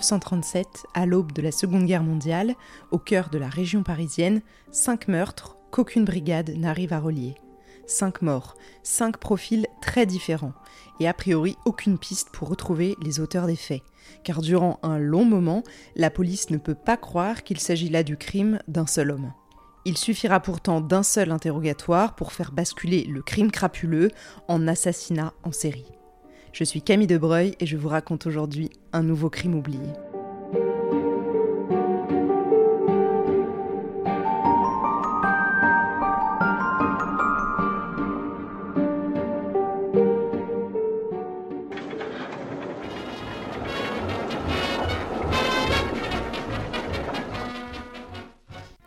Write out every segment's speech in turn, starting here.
1937, à l'aube de la Seconde Guerre mondiale, au cœur de la région parisienne, cinq meurtres qu'aucune brigade n'arrive à relier. Cinq morts, cinq profils très différents, et a priori aucune piste pour retrouver les auteurs des faits. Car durant un long moment, la police ne peut pas croire qu'il s'agit là du crime d'un seul homme. Il suffira pourtant d'un seul interrogatoire pour faire basculer le crime crapuleux en assassinat en série. Je suis Camille Debreuil et je vous raconte aujourd'hui un nouveau crime oublié.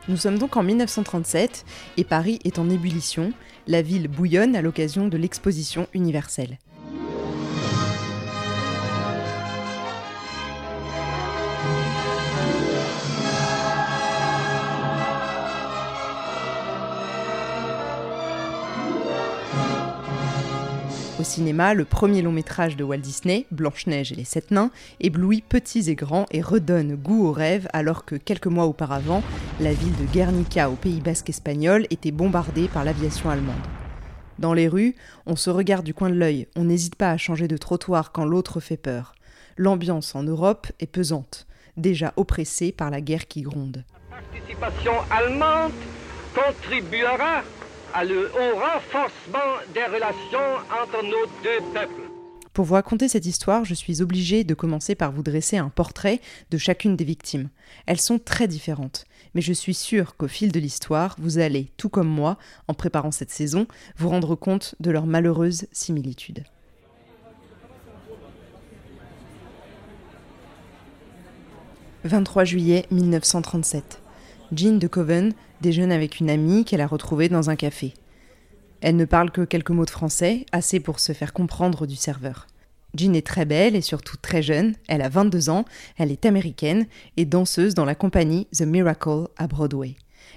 Nous sommes donc en 1937 et Paris est en ébullition, la ville bouillonne à l'occasion de l'exposition universelle. Au cinéma, le premier long métrage de Walt Disney, Blanche-Neige et les Sept Nains, éblouit petits et grands et redonne goût au rêve alors que quelques mois auparavant, la ville de Guernica au Pays basque espagnol était bombardée par l'aviation allemande. Dans les rues, on se regarde du coin de l'œil, on n'hésite pas à changer de trottoir quand l'autre fait peur. L'ambiance en Europe est pesante, déjà oppressée par la guerre qui gronde. Participation allemande contribuera au renforcement des relations entre nos deux peuples. Pour vous raconter cette histoire, je suis obligée de commencer par vous dresser un portrait de chacune des victimes. Elles sont très différentes, mais je suis sûre qu'au fil de l'histoire, vous allez, tout comme moi, en préparant cette saison, vous rendre compte de leurs malheureuses similitudes. « 23 juillet 1937. Jean de Coven déjeune avec une amie qu'elle a retrouvée dans un café. Elle ne parle que quelques mots de français, assez pour se faire comprendre du serveur. Jean est très belle et surtout très jeune, elle a 22 ans, elle est américaine et danseuse dans la compagnie The Miracle à Broadway.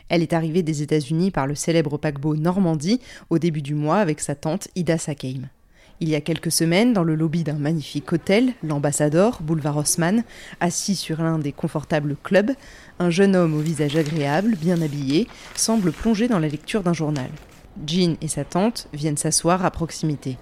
Elle est arrivée des États-Unis par le célèbre paquebot Normandie au début du mois avec sa tante Ida Sakeim. Il y a quelques semaines, dans le lobby d'un magnifique hôtel, l'Ambassador, boulevard Haussmann, assis sur l'un des confortables clubs, un jeune homme au visage agréable, bien habillé, semble plonger dans la lecture d'un journal. Jean et sa tante viennent s'asseoir à proximité.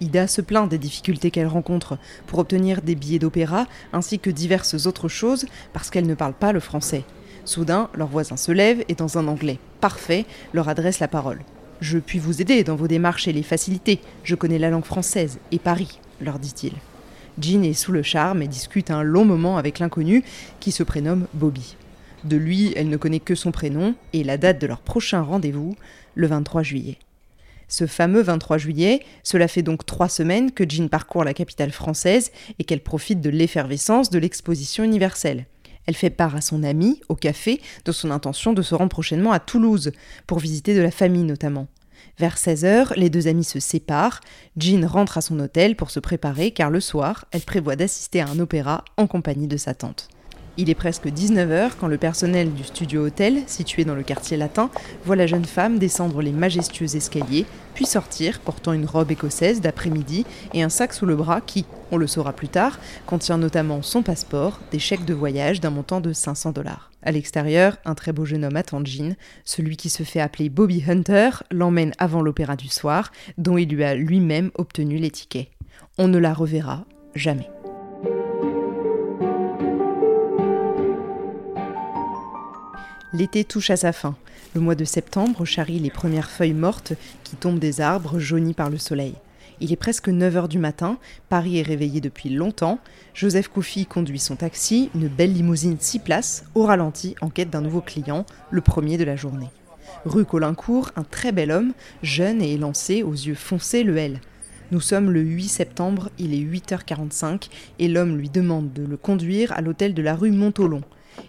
Ida se plaint des difficultés qu'elle rencontre pour obtenir des billets d'opéra ainsi que diverses autres choses parce qu'elle ne parle pas le français. Soudain, leur voisin se lève et dans un anglais parfait leur adresse la parole. Je puis vous aider dans vos démarches et les faciliter. Je connais la langue française et Paris, leur dit-il. Jean est sous le charme et discute un long moment avec l'inconnu qui se prénomme Bobby. De lui, elle ne connaît que son prénom et la date de leur prochain rendez-vous, le 23 juillet. Ce fameux 23 juillet, cela fait donc trois semaines que Jean parcourt la capitale française et qu'elle profite de l'effervescence de l'exposition universelle. Elle fait part à son ami, au café, de son intention de se rendre prochainement à Toulouse, pour visiter de la famille notamment. Vers 16h, les deux amis se séparent. Jean rentre à son hôtel pour se préparer car le soir, elle prévoit d'assister à un opéra en compagnie de sa tante. Il est presque 19h quand le personnel du studio hôtel, situé dans le quartier latin, voit la jeune femme descendre les majestueux escaliers, puis sortir portant une robe écossaise d'après-midi et un sac sous le bras qui, on le saura plus tard, contient notamment son passeport, des chèques de voyage d'un montant de 500 dollars. À l'extérieur, un très beau jeune homme attend Jean. Celui qui se fait appeler Bobby Hunter l'emmène avant l'opéra du soir, dont il lui a lui-même obtenu les tickets. On ne la reverra jamais. L'été touche à sa fin. Le mois de septembre charrie les premières feuilles mortes qui tombent des arbres jaunis par le soleil. Il est presque 9 heures du matin, Paris est réveillé depuis longtemps. Joseph Koufi conduit son taxi, une belle limousine 6 places, au ralenti en quête d'un nouveau client, le premier de la journée. Rue Colincourt, un très bel homme, jeune et élancé, aux yeux foncés, le L. Nous sommes le 8 septembre, il est 8h45 et l'homme lui demande de le conduire à l'hôtel de la rue Montolon.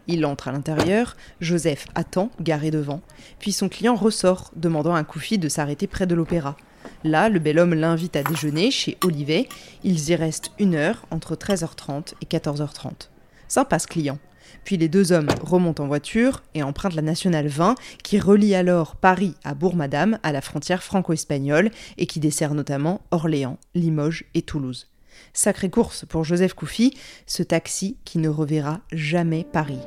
Il entre à l'intérieur, Joseph attend, garé devant, puis son client ressort, demandant à Koufi de s'arrêter près de l'opéra. Là, le bel homme l'invite à déjeuner chez Olivet. Ils y restent une heure, entre 13h30 et 14h30. Sympa ce client. Puis les deux hommes remontent en voiture et empruntent la nationale 20 qui relie alors Paris à Bourg-Madame à la frontière franco-espagnole et qui dessert notamment Orléans, Limoges et Toulouse. Sacrée course pour Joseph Koufi, ce taxi qui ne reverra jamais Paris.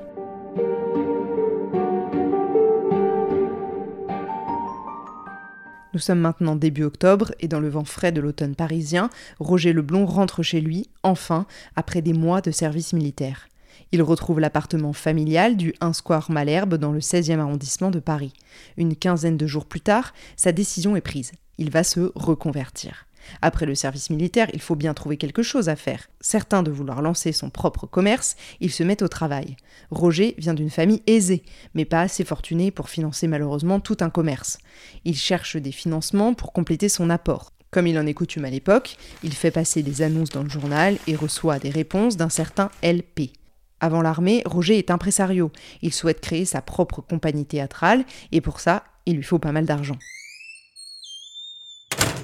Nous sommes maintenant début octobre et dans le vent frais de l'automne parisien, Roger Leblond rentre chez lui, enfin, après des mois de service militaire. Il retrouve l'appartement familial du 1 Square Malherbe dans le 16e arrondissement de Paris. Une quinzaine de jours plus tard, sa décision est prise. Il va se reconvertir. Après le service militaire, il faut bien trouver quelque chose à faire. Certain de vouloir lancer son propre commerce, il se met au travail. Roger vient d'une famille aisée, mais pas assez fortunée pour financer malheureusement tout un commerce. Il cherche des financements pour compléter son apport. Comme il en est coutume à l'époque, il fait passer des annonces dans le journal et reçoit des réponses d'un certain LP. Avant l'armée, Roger est impresario. Il souhaite créer sa propre compagnie théâtrale et pour ça, il lui faut pas mal d'argent.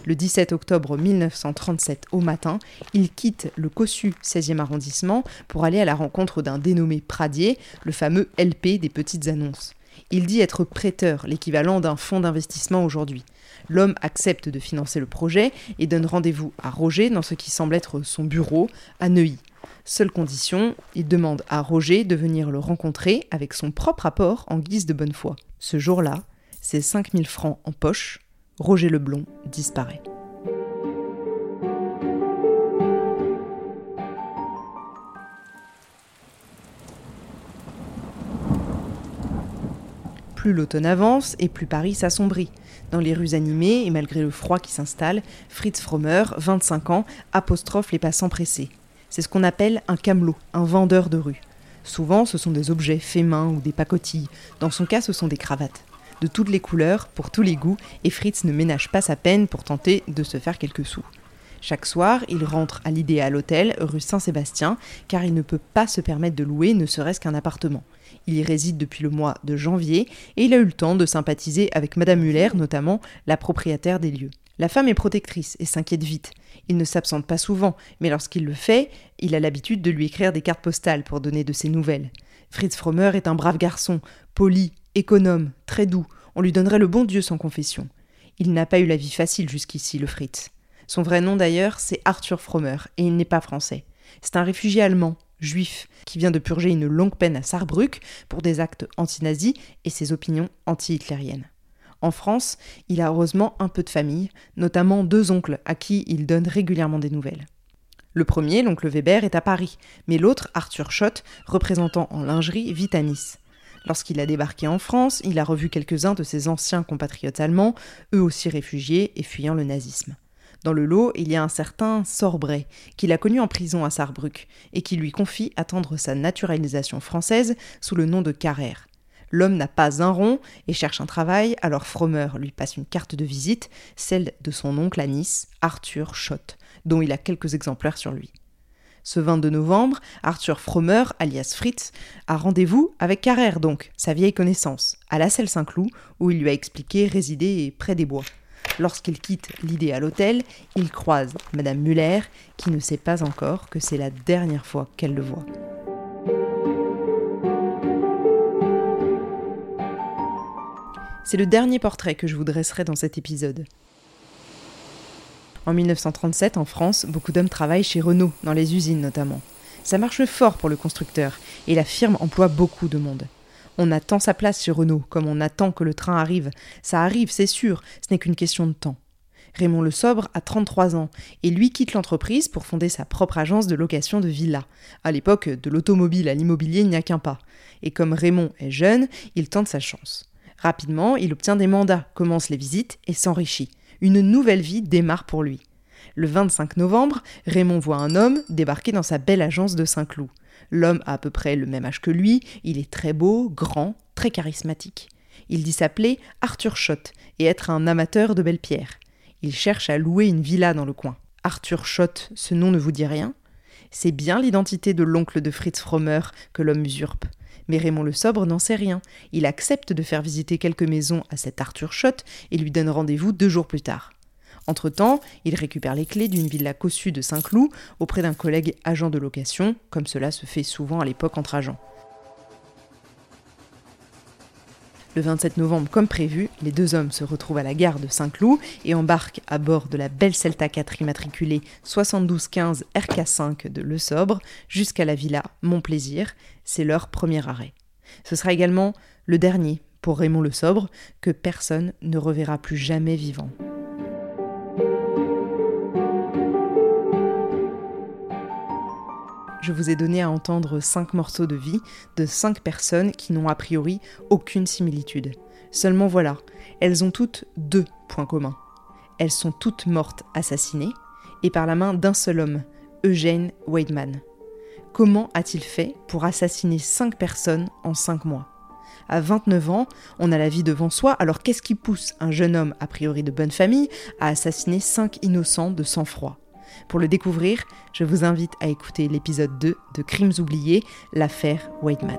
Le 17 octobre 1937 au matin, il quitte le cossu 16e arrondissement pour aller à la rencontre d'un dénommé Pradier, le fameux LP des petites annonces. Il dit être prêteur, l'équivalent d'un fonds d'investissement aujourd'hui. L'homme accepte de financer le projet et donne rendez-vous à Roger dans ce qui semble être son bureau à Neuilly. Seule condition, il demande à Roger de venir le rencontrer avec son propre apport en guise de bonne foi. Ce jour-là, c'est 5000 francs en poche Roger Leblond disparaît. Plus l'automne avance et plus Paris s'assombrit. Dans les rues animées et malgré le froid qui s'installe, Fritz Frommer, 25 ans, apostrophe les passants pressés. C'est ce qu'on appelle un camelot, un vendeur de rue. Souvent, ce sont des objets faits main ou des pacotilles. Dans son cas, ce sont des cravates de toutes les couleurs, pour tous les goûts, et Fritz ne ménage pas sa peine pour tenter de se faire quelques sous. Chaque soir, il rentre à l'idéal hôtel rue Saint-Sébastien, car il ne peut pas se permettre de louer ne serait-ce qu'un appartement. Il y réside depuis le mois de janvier et il a eu le temps de sympathiser avec Madame Muller, notamment la propriétaire des lieux. La femme est protectrice et s'inquiète vite. Il ne s'absente pas souvent, mais lorsqu'il le fait, il a l'habitude de lui écrire des cartes postales pour donner de ses nouvelles. Fritz Frommer est un brave garçon, poli, économe, très doux, on lui donnerait le bon Dieu sans confession. Il n'a pas eu la vie facile jusqu'ici, le Fritz. Son vrai nom d'ailleurs, c'est Arthur Frommer, et il n'est pas français. C'est un réfugié allemand, juif, qui vient de purger une longue peine à Saarbrück pour des actes anti-nazis et ses opinions anti-hitlériennes. En France, il a heureusement un peu de famille, notamment deux oncles à qui il donne régulièrement des nouvelles. Le premier, l'oncle Weber, est à Paris, mais l'autre, Arthur Schott, représentant en lingerie, vit à Nice. Lorsqu'il a débarqué en France, il a revu quelques-uns de ses anciens compatriotes allemands, eux aussi réfugiés et fuyant le nazisme. Dans le lot, il y a un certain Sorbray, qu'il a connu en prison à Saarbrück, et qui lui confie attendre sa naturalisation française sous le nom de Carrère. L'homme n'a pas un rond et cherche un travail, alors Frommer lui passe une carte de visite, celle de son oncle à Nice, Arthur Schott, dont il a quelques exemplaires sur lui. Ce 22 novembre, Arthur Frommer, alias Fritz, a rendez-vous avec Carrère donc, sa vieille connaissance, à la Selle Saint-Cloud, où il lui a expliqué résider près des bois. Lorsqu'il quitte l'idée à l'hôtel, il croise Madame Muller, qui ne sait pas encore que c'est la dernière fois qu'elle le voit. C'est le dernier portrait que je vous dresserai dans cet épisode. En 1937, en France, beaucoup d'hommes travaillent chez Renault, dans les usines notamment. Ça marche fort pour le constructeur, et la firme emploie beaucoup de monde. On attend sa place chez Renault, comme on attend que le train arrive. Ça arrive, c'est sûr, ce n'est qu'une question de temps. Raymond Le Sobre a 33 ans, et lui quitte l'entreprise pour fonder sa propre agence de location de villas. À l'époque, de l'automobile à l'immobilier, il n'y a qu'un pas. Et comme Raymond est jeune, il tente sa chance. Rapidement, il obtient des mandats, commence les visites et s'enrichit une nouvelle vie démarre pour lui. Le 25 novembre, Raymond voit un homme débarquer dans sa belle agence de Saint-Cloud. L'homme a à peu près le même âge que lui, il est très beau, grand, très charismatique. Il dit s'appeler Arthur Schott et être un amateur de belles pierres. Il cherche à louer une villa dans le coin. Arthur Schott, ce nom ne vous dit rien? C'est bien l'identité de l'oncle de Fritz Frommer que l'homme usurpe. Mais Raymond le Sobre n'en sait rien. Il accepte de faire visiter quelques maisons à cet Arthur Schott et lui donne rendez-vous deux jours plus tard. Entre-temps, il récupère les clés d'une villa cossue de Saint-Cloud auprès d'un collègue agent de location, comme cela se fait souvent à l'époque entre agents. Le 27 novembre, comme prévu, les deux hommes se retrouvent à la gare de Saint-Cloud et embarquent à bord de la belle Celta 4 immatriculée 7215 RK5 de Le Sobre jusqu'à la villa Montplaisir. C'est leur premier arrêt. Ce sera également le dernier pour Raymond Le Sobre, que personne ne reverra plus jamais vivant. Je vous ai donné à entendre cinq morceaux de vie de cinq personnes qui n'ont a priori aucune similitude. Seulement voilà, elles ont toutes deux points communs. Elles sont toutes mortes assassinées, et par la main d'un seul homme, Eugène Weidman. Comment a-t-il fait pour assassiner cinq personnes en cinq mois? À 29 ans, on a la vie devant soi, alors qu'est-ce qui pousse un jeune homme a priori de bonne famille à assassiner cinq innocents de sang-froid? Pour le découvrir, je vous invite à écouter l'épisode 2 de Crimes oubliés, l'affaire Whiteman.